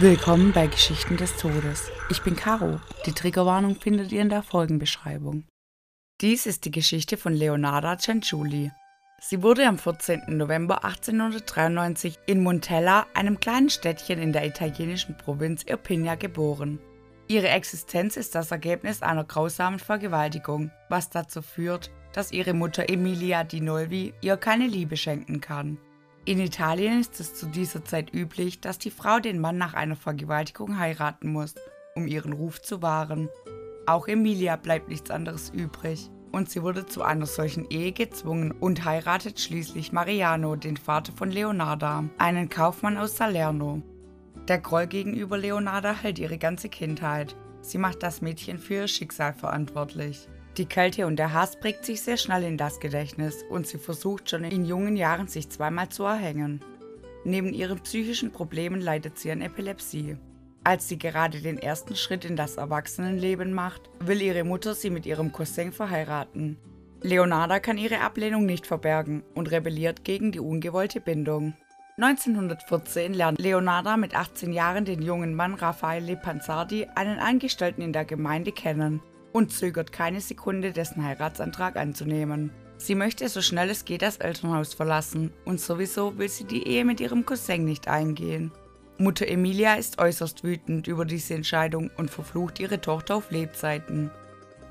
Willkommen bei Geschichten des Todes. Ich bin Caro. Die Triggerwarnung findet ihr in der Folgenbeschreibung. Dies ist die Geschichte von Leonarda Cenciuli. Sie wurde am 14. November 1893 in Montella, einem kleinen Städtchen in der italienischen Provinz Irpinia, geboren. Ihre Existenz ist das Ergebnis einer grausamen Vergewaltigung, was dazu führt, dass ihre Mutter Emilia di Nolvi ihr keine Liebe schenken kann. In Italien ist es zu dieser Zeit üblich, dass die Frau den Mann nach einer Vergewaltigung heiraten muss, um ihren Ruf zu wahren. Auch Emilia bleibt nichts anderes übrig und sie wurde zu einer solchen Ehe gezwungen und heiratet schließlich Mariano, den Vater von Leonarda, einen Kaufmann aus Salerno. Der Groll gegenüber Leonarda hält ihre ganze Kindheit. Sie macht das Mädchen für ihr Schicksal verantwortlich. Die Kälte und der Hass prägt sich sehr schnell in das Gedächtnis und sie versucht schon in jungen Jahren sich zweimal zu erhängen. Neben ihren psychischen Problemen leidet sie an Epilepsie. Als sie gerade den ersten Schritt in das Erwachsenenleben macht, will ihre Mutter sie mit ihrem Cousin verheiraten. Leonarda kann ihre Ablehnung nicht verbergen und rebelliert gegen die ungewollte Bindung. 1914 lernt Leonarda mit 18 Jahren den jungen Mann Raffaele Panzardi, einen Angestellten in der Gemeinde, kennen und zögert keine Sekunde, dessen Heiratsantrag anzunehmen. Sie möchte so schnell es geht das Elternhaus verlassen und sowieso will sie die Ehe mit ihrem Cousin nicht eingehen. Mutter Emilia ist äußerst wütend über diese Entscheidung und verflucht ihre Tochter auf Lebzeiten.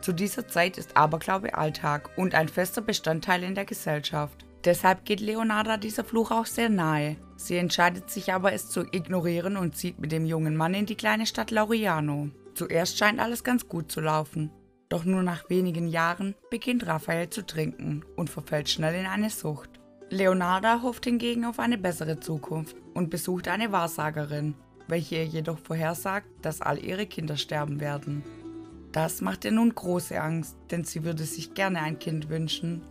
Zu dieser Zeit ist Aberglaube Alltag und ein fester Bestandteil in der Gesellschaft. Deshalb geht Leonarda dieser Fluch auch sehr nahe. Sie entscheidet sich aber, es zu ignorieren und zieht mit dem jungen Mann in die kleine Stadt Lauriano. Zuerst scheint alles ganz gut zu laufen. Doch nur nach wenigen Jahren beginnt Raphael zu trinken und verfällt schnell in eine Sucht. Leonarda hofft hingegen auf eine bessere Zukunft und besucht eine Wahrsagerin, welche ihr jedoch vorhersagt, dass all ihre Kinder sterben werden. Das macht ihr nun große Angst, denn sie würde sich gerne ein Kind wünschen.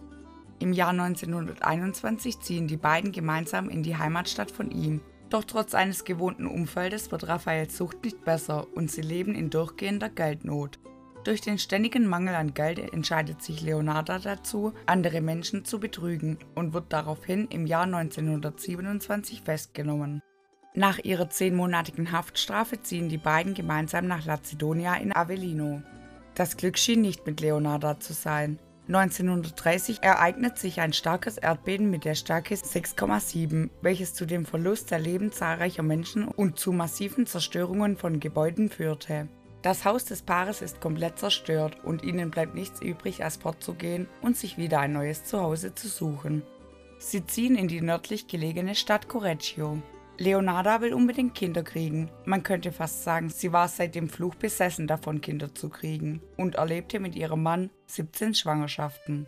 Im Jahr 1921 ziehen die beiden gemeinsam in die Heimatstadt von ihm, doch trotz eines gewohnten Umfeldes wird Raphaels Sucht nicht besser und sie leben in durchgehender Geldnot. Durch den ständigen Mangel an Geld entscheidet sich Leonarda dazu, andere Menschen zu betrügen und wird daraufhin im Jahr 1927 festgenommen. Nach ihrer zehnmonatigen Haftstrafe ziehen die beiden gemeinsam nach Lazidonia in Avellino. Das Glück schien nicht mit Leonarda zu sein. 1930 ereignet sich ein starkes Erdbeben mit der Stärke 6,7, welches zu dem Verlust der Leben zahlreicher Menschen und zu massiven Zerstörungen von Gebäuden führte. Das Haus des Paares ist komplett zerstört und ihnen bleibt nichts übrig, als fortzugehen und sich wieder ein neues Zuhause zu suchen. Sie ziehen in die nördlich gelegene Stadt Correggio. Leonarda will unbedingt Kinder kriegen. Man könnte fast sagen, sie war seit dem Fluch besessen davon, Kinder zu kriegen und erlebte mit ihrem Mann 17 Schwangerschaften.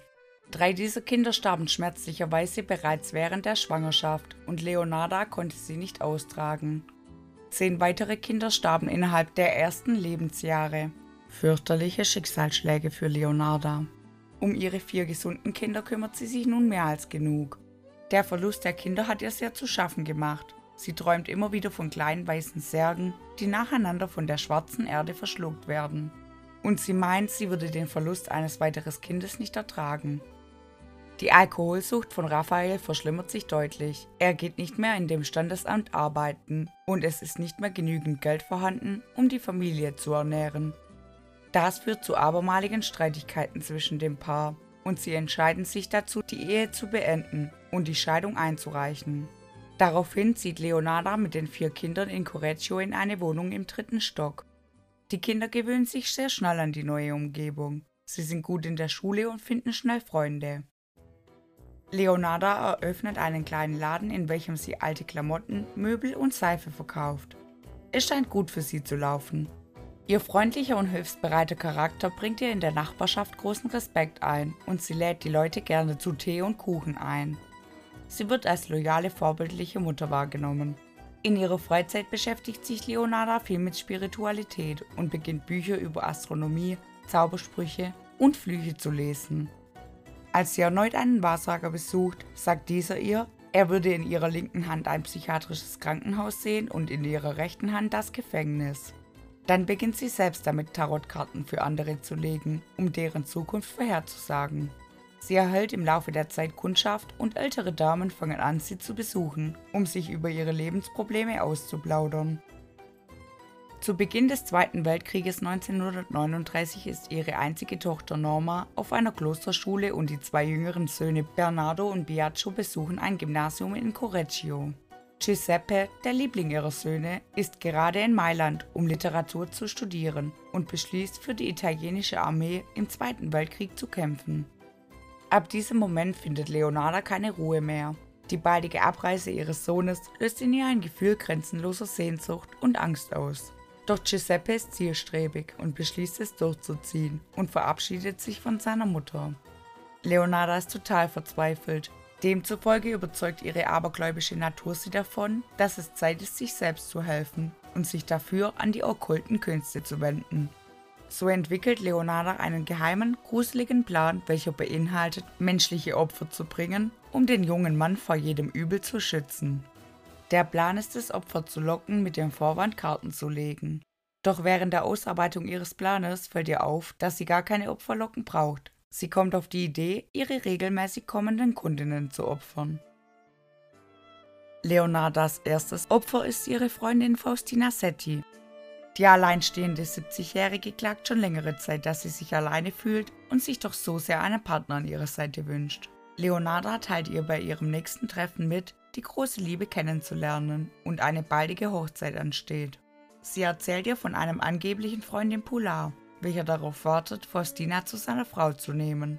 Drei dieser Kinder starben schmerzlicherweise bereits während der Schwangerschaft und Leonarda konnte sie nicht austragen. Zehn weitere Kinder starben innerhalb der ersten Lebensjahre. Fürchterliche Schicksalsschläge für Leonarda. Um ihre vier gesunden Kinder kümmert sie sich nun mehr als genug. Der Verlust der Kinder hat ihr sehr zu schaffen gemacht Sie träumt immer wieder von kleinen weißen Särgen, die nacheinander von der schwarzen Erde verschluckt werden. Und sie meint, sie würde den Verlust eines weiteren Kindes nicht ertragen. Die Alkoholsucht von Raphael verschlimmert sich deutlich. Er geht nicht mehr in dem Standesamt arbeiten und es ist nicht mehr genügend Geld vorhanden, um die Familie zu ernähren. Das führt zu abermaligen Streitigkeiten zwischen dem Paar und sie entscheiden sich dazu, die Ehe zu beenden und die Scheidung einzureichen. Daraufhin zieht Leonarda mit den vier Kindern in Correggio in eine Wohnung im dritten Stock. Die Kinder gewöhnen sich sehr schnell an die neue Umgebung. Sie sind gut in der Schule und finden schnell Freunde. Leonarda eröffnet einen kleinen Laden, in welchem sie alte Klamotten, Möbel und Seife verkauft. Es scheint gut für sie zu laufen. Ihr freundlicher und hilfsbereiter Charakter bringt ihr in der Nachbarschaft großen Respekt ein und sie lädt die Leute gerne zu Tee und Kuchen ein. Sie wird als loyale, vorbildliche Mutter wahrgenommen. In ihrer Freizeit beschäftigt sich Leonarda viel mit Spiritualität und beginnt Bücher über Astronomie, Zaubersprüche und Flüche zu lesen. Als sie erneut einen Wahrsager besucht, sagt dieser ihr, er würde in ihrer linken Hand ein psychiatrisches Krankenhaus sehen und in ihrer rechten Hand das Gefängnis. Dann beginnt sie selbst damit, Tarotkarten für andere zu legen, um deren Zukunft vorherzusagen. Sie erhält im Laufe der Zeit Kundschaft und ältere Damen fangen an, sie zu besuchen, um sich über ihre Lebensprobleme auszuplaudern. Zu Beginn des Zweiten Weltkrieges 1939 ist ihre einzige Tochter Norma auf einer Klosterschule und die zwei jüngeren Söhne Bernardo und Biagio besuchen ein Gymnasium in Correggio. Giuseppe, der Liebling ihrer Söhne, ist gerade in Mailand, um Literatur zu studieren und beschließt, für die italienische Armee im Zweiten Weltkrieg zu kämpfen. Ab diesem Moment findet Leonarda keine Ruhe mehr. Die baldige Abreise ihres Sohnes löst in ihr ein Gefühl grenzenloser Sehnsucht und Angst aus. Doch Giuseppe ist zielstrebig und beschließt es durchzuziehen und verabschiedet sich von seiner Mutter. Leonarda ist total verzweifelt Demzufolge überzeugt ihre abergläubische Natur sie davon, dass es Zeit ist, sich selbst zu helfen und sich dafür an die okkulten Künste zu wenden. So entwickelt Leonarda einen geheimen, gruseligen Plan, welcher beinhaltet, menschliche Opfer zu bringen, um den jungen Mann vor jedem Übel zu schützen. Der Plan ist es, Opfer zu locken, mit dem Vorwand Karten zu legen. Doch während der Ausarbeitung ihres Planes fällt ihr auf, dass sie gar keine Opferlocken braucht, Sie kommt auf die Idee, ihre regelmäßig kommenden Kundinnen zu opfern. Leonardas erstes Opfer ist ihre Freundin Faustina Setti. Die alleinstehende 70-Jährige klagt schon längere Zeit, dass sie sich alleine fühlt und sich doch so sehr einen Partner an ihrer Seite wünscht. Leonarda teilt ihr bei ihrem nächsten Treffen mit, die große Liebe kennenzulernen und eine baldige Hochzeit ansteht. Sie erzählt ihr von einem angeblichen Freund in Polar, welcher darauf wartet, Faustina zu seiner Frau zu nehmen.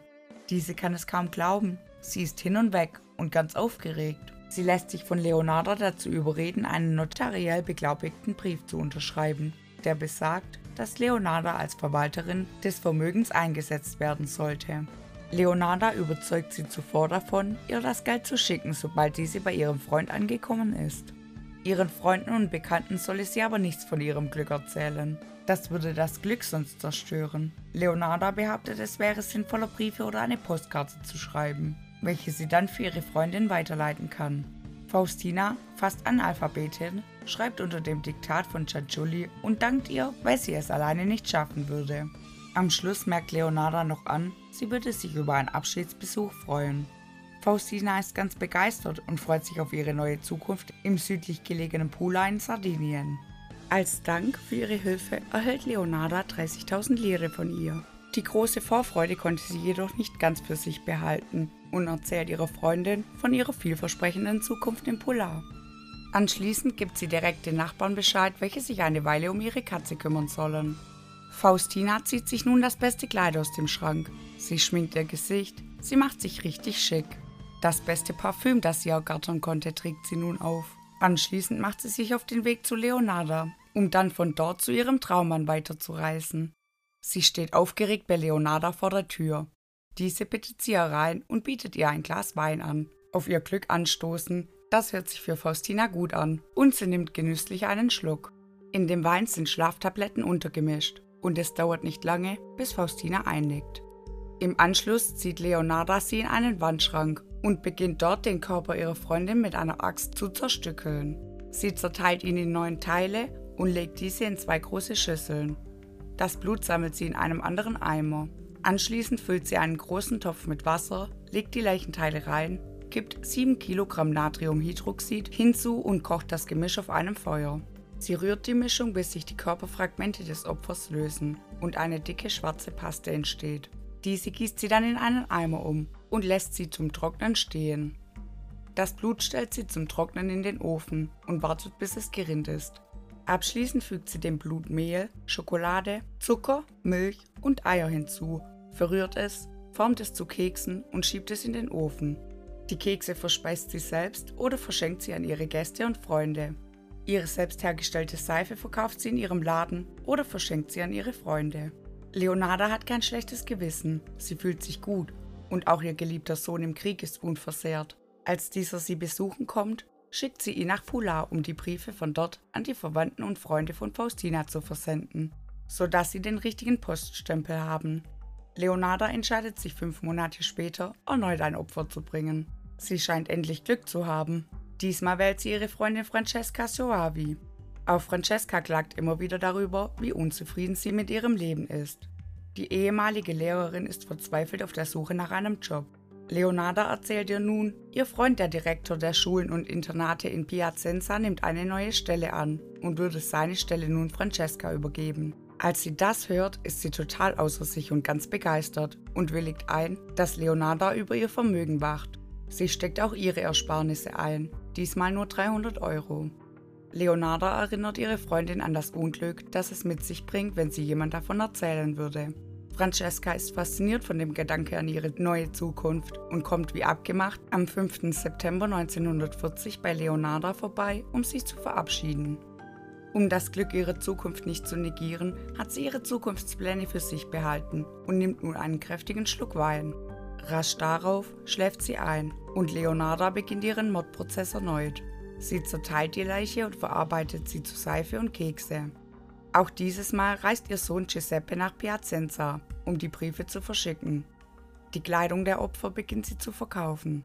Diese kann es kaum glauben. Sie ist hin und weg und ganz aufgeregt. Sie lässt sich von Leonardo dazu überreden, einen notariell beglaubigten Brief zu unterschreiben, der besagt, dass Leonarda als Verwalterin des Vermögens eingesetzt werden sollte. Leonarda überzeugt sie zuvor davon, ihr das Geld zu schicken, sobald diese bei ihrem Freund angekommen ist. Ihren Freunden und Bekannten solle sie aber nichts von ihrem Glück erzählen. Das würde das Glück sonst zerstören. Leonarda behauptet, es wäre sinnvoller, Briefe oder eine Postkarte zu schreiben, welche sie dann für ihre Freundin weiterleiten kann. Faustina, fast Analphabetin, schreibt unter dem Diktat von Cianciulli und dankt ihr, weil sie es alleine nicht schaffen würde. Am Schluss merkt Leonarda noch an, sie würde sich über einen Abschiedsbesuch freuen. Faustina ist ganz begeistert und freut sich auf ihre neue Zukunft im südlich gelegenen Pula in Sardinien. Als Dank für ihre Hilfe erhält Leonarda 30.000 Lire von ihr. Die große Vorfreude konnte sie jedoch nicht ganz für sich behalten und erzählt ihrer Freundin von ihrer vielversprechenden Zukunft im Polar. Anschließend gibt sie direkt den Nachbarn Bescheid, welche sich eine Weile um ihre Katze kümmern sollen. Faustina zieht sich nun das beste Kleid aus dem Schrank. Sie schminkt ihr Gesicht, sie macht sich richtig schick. Das beste Parfüm, das sie ergattern konnte, trägt sie nun auf. Anschließend macht sie sich auf den Weg zu Leonarda, um dann von dort zu ihrem Traummann weiterzureisen. Sie steht aufgeregt bei Leonarda vor der Tür. Diese bittet sie herein und bietet ihr ein Glas Wein an. Auf ihr Glück anstoßen, das hört sich für Faustina gut an und sie nimmt genüsslich einen Schluck. In dem Wein sind Schlaftabletten untergemischt und es dauert nicht lange, bis Faustina einnickt. Im Anschluss zieht Leonarda sie in einen Wandschrank und beginnt dort den Körper ihrer Freundin mit einer Axt zu zerstückeln. Sie zerteilt ihn in neun Teile und legt diese in zwei große Schüsseln. Das Blut sammelt sie in einem anderen Eimer. Anschließend füllt sie einen großen Topf mit Wasser, legt die Leichenteile rein, kippt 7 Kilogramm Natriumhydroxid hinzu und kocht das Gemisch auf einem Feuer. Sie rührt die Mischung, bis sich die Körperfragmente des Opfers lösen und eine dicke schwarze Paste entsteht. Diese gießt sie dann in einen Eimer um und lässt sie zum Trocknen stehen. Das Blut stellt sie zum Trocknen in den Ofen und wartet, bis es gerinnt ist. Abschließend fügt sie dem Blut Mehl, Schokolade, Zucker, Milch und Eier hinzu, verrührt es, formt es zu Keksen und schiebt es in den Ofen. Die Kekse verspeist sie selbst oder verschenkt sie an ihre Gäste und Freunde. Ihre selbst hergestellte Seife verkauft sie in ihrem Laden oder verschenkt sie an ihre Freunde. Leonarda hat kein schlechtes Gewissen, sie fühlt sich gut und auch ihr geliebter Sohn im Krieg ist unversehrt. Als dieser sie besuchen kommt, schickt sie ihn nach Pula, um die Briefe von dort an die Verwandten und Freunde von Faustina zu versenden, sodass sie den richtigen Poststempel haben. Leonarda entscheidet sich fünf Monate später, erneut ein Opfer zu bringen. Sie scheint endlich Glück zu haben. Diesmal wählt sie ihre Freundin Francesca Soavi. Auch Francesca klagt immer wieder darüber, wie unzufrieden sie mit ihrem Leben ist. Die ehemalige Lehrerin ist verzweifelt auf der Suche nach einem Job. Leonarda erzählt ihr nun, ihr Freund, der Direktor der Schulen und Internate in Piacenza, nimmt eine neue Stelle an und würde seine Stelle nun Francesca übergeben. Als sie das hört, ist sie total außer sich und ganz begeistert und willigt ein, dass Leonarda über ihr Vermögen wacht. Sie steckt auch ihre Ersparnisse ein, diesmal nur 300 Euro. Leonarda erinnert ihre Freundin an das Unglück, das es mit sich bringt, wenn sie jemand davon erzählen würde. Francesca ist fasziniert von dem Gedanke an ihre neue Zukunft und kommt wie abgemacht am 5. September 1940 bei Leonarda vorbei, um sich zu verabschieden. Um das Glück ihrer Zukunft nicht zu negieren, hat sie ihre Zukunftspläne für sich behalten und nimmt nun einen kräftigen Schluck Wein. Rasch darauf schläft sie ein und Leonarda beginnt ihren Mordprozess erneut. Sie zerteilt die Leiche und verarbeitet sie zu Seife und Kekse. Auch dieses Mal reist ihr Sohn Giuseppe nach Piacenza, um die Briefe zu verschicken. Die Kleidung der Opfer beginnt sie zu verkaufen.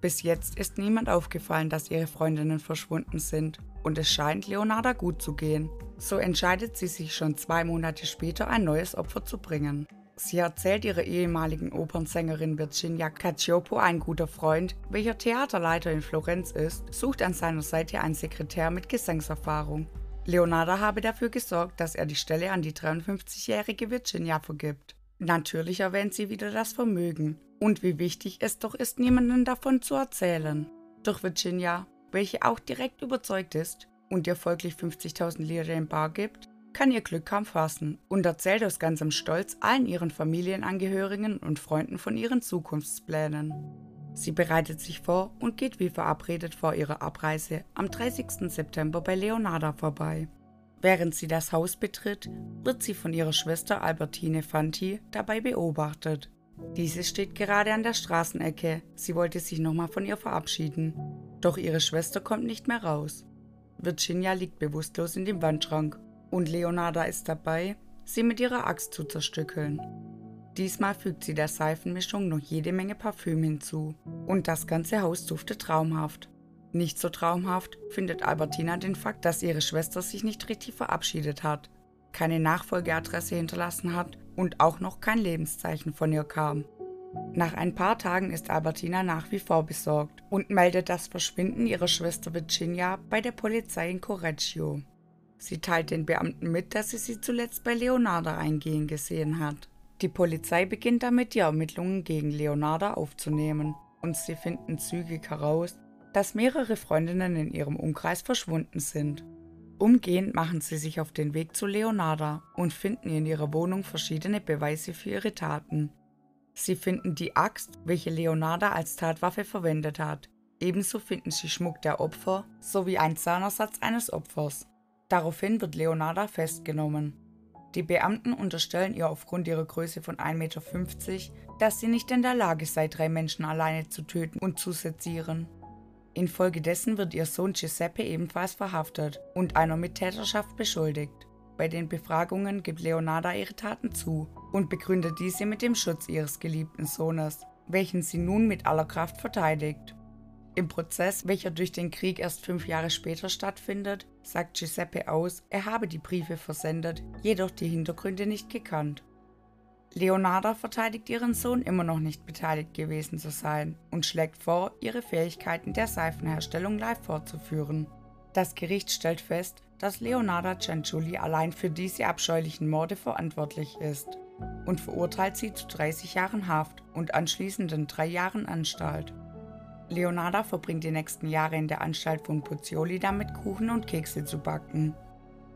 Bis jetzt ist niemand aufgefallen, dass ihre Freundinnen verschwunden sind und es scheint Leonarda gut zu gehen. So entscheidet sie sich schon zwei Monate später ein neues Opfer zu bringen. Sie erzählt ihrer ehemaligen Opernsängerin Virginia Cacioppo, ein guter Freund, welcher Theaterleiter in Florenz ist, sucht an seiner Seite einen Sekretär mit Gesangserfahrung. Leonardo habe dafür gesorgt, dass er die Stelle an die 53-jährige Virginia vergibt. Natürlich erwähnt sie wieder das Vermögen und wie wichtig es doch ist, niemanden davon zu erzählen. Doch Virginia, welche auch direkt überzeugt ist und ihr folglich 50.000 Lire in Bar gibt, kann ihr Glück kaum fassen und erzählt aus ganzem Stolz allen ihren Familienangehörigen und Freunden von ihren Zukunftsplänen. Sie bereitet sich vor und geht wie verabredet vor ihrer Abreise am 30. September bei Leonarda vorbei. Während sie das Haus betritt, wird sie von ihrer Schwester Albertine Fanti dabei beobachtet. Diese steht gerade an der Straßenecke. Sie wollte sich nochmal von ihr verabschieden. Doch ihre Schwester kommt nicht mehr raus. Virginia liegt bewusstlos in dem Wandschrank und Leonarda ist dabei, sie mit ihrer Axt zu zerstückeln. Diesmal fügt sie der Seifenmischung noch jede Menge Parfüm hinzu. Und das ganze Haus duftet traumhaft. Nicht so traumhaft findet Albertina den Fakt, dass ihre Schwester sich nicht richtig verabschiedet hat, keine Nachfolgeadresse hinterlassen hat und auch noch kein Lebenszeichen von ihr kam. Nach ein paar Tagen ist Albertina nach wie vor besorgt und meldet das Verschwinden ihrer Schwester Virginia bei der Polizei in Correggio. Sie teilt den Beamten mit, dass sie sie zuletzt bei Leonardo eingehen gesehen hat. Die Polizei beginnt damit, die Ermittlungen gegen Leonarda aufzunehmen und sie finden zügig heraus, dass mehrere Freundinnen in ihrem Umkreis verschwunden sind. Umgehend machen sie sich auf den Weg zu Leonarda und finden in ihrer Wohnung verschiedene Beweise für ihre Taten. Sie finden die Axt, welche Leonarda als Tatwaffe verwendet hat. Ebenso finden sie Schmuck der Opfer sowie einen Zahnersatz eines Opfers. Daraufhin wird Leonarda festgenommen. Die Beamten unterstellen ihr aufgrund ihrer Größe von 1,50 Meter, dass sie nicht in der Lage sei, drei Menschen alleine zu töten und zu sezieren. Infolgedessen wird ihr Sohn Giuseppe ebenfalls verhaftet und einer Mittäterschaft beschuldigt. Bei den Befragungen gibt Leonarda ihre Taten zu und begründet diese mit dem Schutz ihres geliebten Sohnes, welchen sie nun mit aller Kraft verteidigt. Im Prozess, welcher durch den Krieg erst fünf Jahre später stattfindet, sagt Giuseppe aus, er habe die Briefe versendet, jedoch die Hintergründe nicht gekannt. Leonarda verteidigt ihren Sohn immer noch nicht beteiligt gewesen zu sein und schlägt vor, ihre Fähigkeiten der Seifenherstellung live fortzuführen. Das Gericht stellt fest, dass Leonarda Cianciulli allein für diese abscheulichen Morde verantwortlich ist und verurteilt sie zu 30 Jahren Haft und anschließenden drei Jahren Anstalt. Leonarda verbringt die nächsten Jahre in der Anstalt von Pozzioli damit, Kuchen und Kekse zu backen.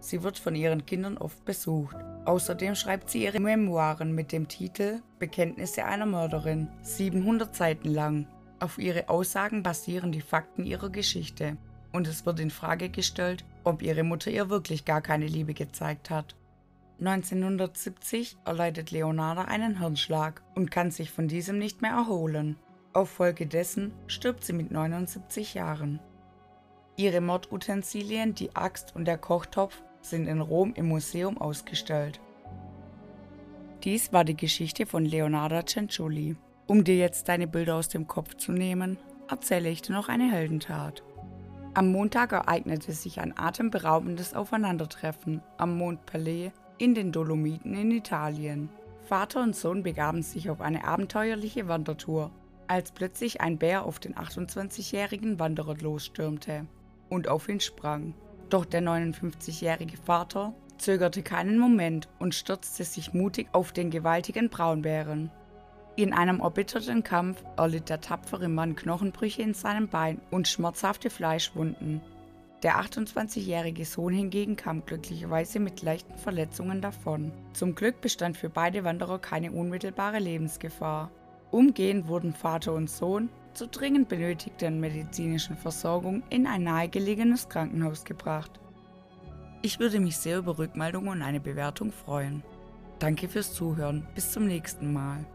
Sie wird von ihren Kindern oft besucht. Außerdem schreibt sie ihre Memoiren mit dem Titel Bekenntnisse einer Mörderin, 700 Seiten lang. Auf ihre Aussagen basieren die Fakten ihrer Geschichte. Und es wird in Frage gestellt, ob ihre Mutter ihr wirklich gar keine Liebe gezeigt hat. 1970 erleidet Leonarda einen Hirnschlag und kann sich von diesem nicht mehr erholen. Auf Folge dessen stirbt sie mit 79 Jahren. Ihre Mordutensilien, die Axt und der Kochtopf, sind in Rom im Museum ausgestellt. Dies war die Geschichte von Leonardo Cenciulli. Um dir jetzt deine Bilder aus dem Kopf zu nehmen, erzähle ich dir noch eine Heldentat. Am Montag ereignete sich ein atemberaubendes Aufeinandertreffen am Mont Pelé in den Dolomiten in Italien. Vater und Sohn begaben sich auf eine abenteuerliche Wandertour als plötzlich ein Bär auf den 28-jährigen Wanderer losstürmte und auf ihn sprang. Doch der 59-jährige Vater zögerte keinen Moment und stürzte sich mutig auf den gewaltigen Braunbären. In einem erbitterten Kampf erlitt der tapfere Mann Knochenbrüche in seinem Bein und schmerzhafte Fleischwunden. Der 28-jährige Sohn hingegen kam glücklicherweise mit leichten Verletzungen davon. Zum Glück bestand für beide Wanderer keine unmittelbare Lebensgefahr. Umgehend wurden Vater und Sohn zur dringend benötigten medizinischen Versorgung in ein nahegelegenes Krankenhaus gebracht. Ich würde mich sehr über Rückmeldungen und eine Bewertung freuen. Danke fürs Zuhören. Bis zum nächsten Mal.